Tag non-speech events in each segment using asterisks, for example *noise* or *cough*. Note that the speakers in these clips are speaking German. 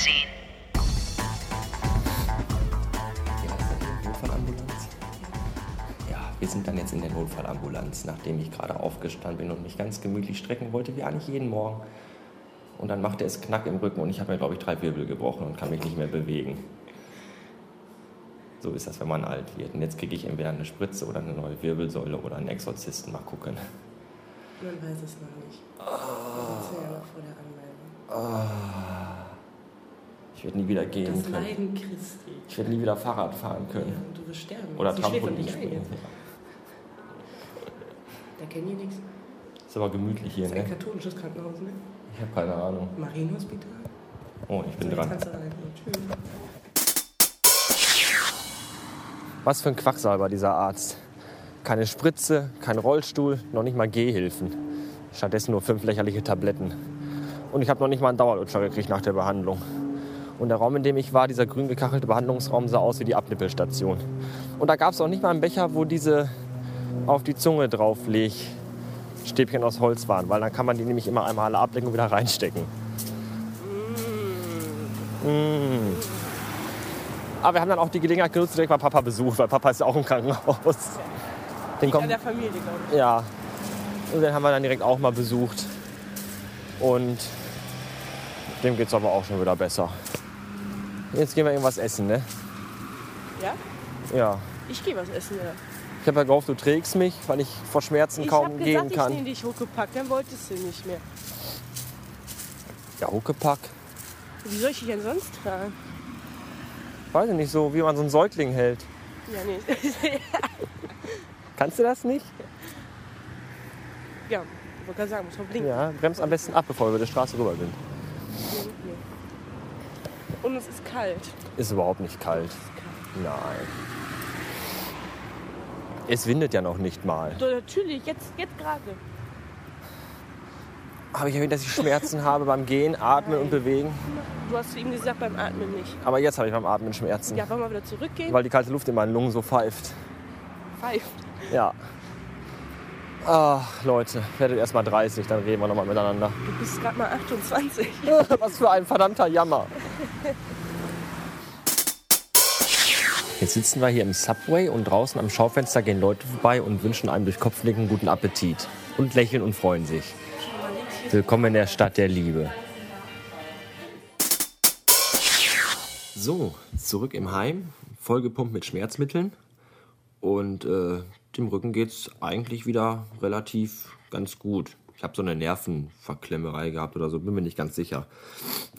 gesehen. Notfallambulanz? Wir sind dann jetzt in der Notfallambulanz, nachdem ich gerade aufgestanden bin und mich ganz gemütlich strecken wollte, wie eigentlich jeden Morgen. Und dann machte es Knack im Rücken und ich habe mir, glaube ich, drei Wirbel gebrochen und kann mich nicht mehr bewegen. So ist das, wenn man alt wird. Und jetzt kriege ich entweder eine Spritze oder eine neue Wirbelsäule oder einen Exorzisten. Mal gucken. Man weiß es noch nicht. Ah. Oh. Das ist ja noch vor der Anmeldung. Oh. Ich werde nie wieder gehen Das können. Leiden Christi. Ich werde nie wieder Fahrrad fahren Ja, können. und du wirst sterben. Oder Sie Trampolin ein springen. Da kennen die nichts. Ist aber gemütlich hier, Das ist ein ne? katholisches Krankenhaus, ne? Ich habe keine Ahnung. Marienhospital. Oh, ich bin So, dran. Tschüss. Was für ein Quacksalber, dieser Arzt. Keine Spritze, kein Rollstuhl, noch nicht mal Gehhilfen. Stattdessen nur fünf lächerliche Tabletten. Und ich habe noch nicht mal einen Dauerlutscher gekriegt nach der Behandlung. Und der Raum, in dem ich war, dieser grün gekachelte Behandlungsraum, sah aus wie die Abnippelstation. Und da gab es auch nicht mal einen Becher, wo diese auf die Zunge draufleg Stäbchen aus Holz waren, weil dann kann man die nämlich immer einmal alle ablecken und wieder reinstecken. Mm. Aber wir haben dann auch die Gelegenheit genutzt, direkt mal Papa besucht, weil Papa ist ja auch im Krankenhaus. Den kommt, der Familie, glaube ich. ja. Und den haben wir dann direkt auch mal besucht. Und dem geht's aber auch schon wieder besser. Jetzt gehen wir irgendwas essen, ne? Ja? Ja. Ich gehe was essen, ja. Ich habe ja gehofft, du trägst mich, weil ich vor Schmerzen Ich kaum habe gehen gesagt, ich kann. nehme dich hochgepackt, dann wolltest du nicht mehr. Ja, Huckepack. Wie soll ich dich denn sonst tragen? Weiß ich nicht, so wie man so einen Säugling hält. Ja, nee. *laughs* Kannst du das nicht? ja, ich wollte gerade sagen, muss man blinken. Ja, bremst am besten ab, bevor wir über die Straße rüber sind. Und es ist kalt. Ist überhaupt nicht kalt. Kalt. Nein. Es windet ja noch nicht mal. So, natürlich, jetzt, jetzt gerade. Habe ich erwähnt, dass ich Schmerzen *laughs* habe beim Gehen, Atmen und Bewegen? Du hast zu ihm gesagt, beim Atmen nicht. Aber jetzt habe ich beim Atmen Schmerzen, Ja, wollen wir wieder zurückgehen? weil die kalte Luft in meinen Lungen so pfeift. Pfeift. Ja. Ach, Leute, werdet erst mal 30, dann reden wir nochmal miteinander. Du bist gerade mal 28. *laughs* Was für ein verdammter Jammer. Jetzt sitzen wir hier im Subway und draußen am Schaufenster gehen Leute vorbei und wünschen einem durch Kopfnicken guten Appetit. Und lächeln und freuen sich. Willkommen in der Stadt der Liebe. So, zurück im Heim, vollgepumpt mit Schmerzmitteln. Und äh, dem Rücken geht's eigentlich wieder relativ ganz gut. Ich habe so eine Nervenverklemmerei gehabt oder so, bin mir nicht ganz sicher.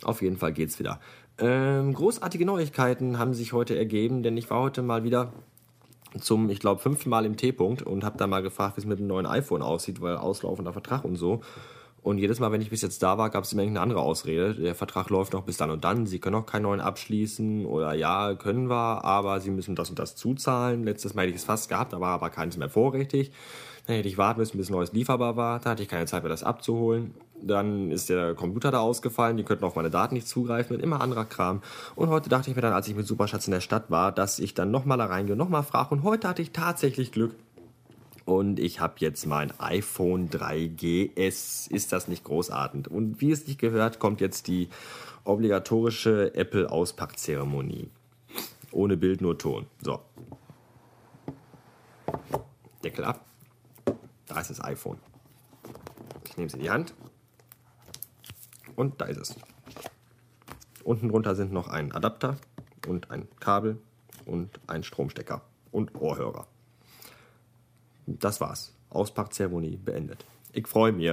Auf jeden Fall geht's wieder. Ähm, großartige Neuigkeiten haben sich heute ergeben, denn ich war heute mal wieder zum, ich glaube, fünften Mal im T-Punkt und habe da mal gefragt, wie es mit dem neuen iPhone aussieht, weil auslaufender Vertrag und so. Und jedes Mal, wenn ich bis jetzt da war, gab es immer irgendeine andere Ausrede. Der Vertrag läuft noch bis dann und dann. Sie können noch keinen neuen abschließen oder ja, können wir, aber Sie müssen das und das zuzahlen. Letztes Mal hätte ich es fast gehabt, aber war keines mehr vorrätig. Dann hätte ich warten müssen, bis ein neues lieferbar war. Da hatte ich keine Zeit mehr, das abzuholen. Dann ist der Computer da ausgefallen. Die könnten auf meine Daten nicht zugreifen und immer anderer Kram. Und heute dachte ich mir dann, als ich mit Superschatz in der Stadt war, dass ich dann nochmal da reingehe und nochmal frage. Und heute hatte ich tatsächlich Glück. Und ich habe jetzt mein iPhone 3GS. Ist das nicht großartig? Und wie es nicht gehört, kommt jetzt die obligatorische Apple-Auspackzeremonie. Ohne Bild, nur Ton. So. Deckel ab. Da ist das iPhone. Ich nehme es in die Hand. Und da ist es. Unten drunter sind noch ein Adapter und ein Kabel und ein Stromstecker und Ohrhörer. Das war's. Auspackzeremonie beendet. Ich freue mich.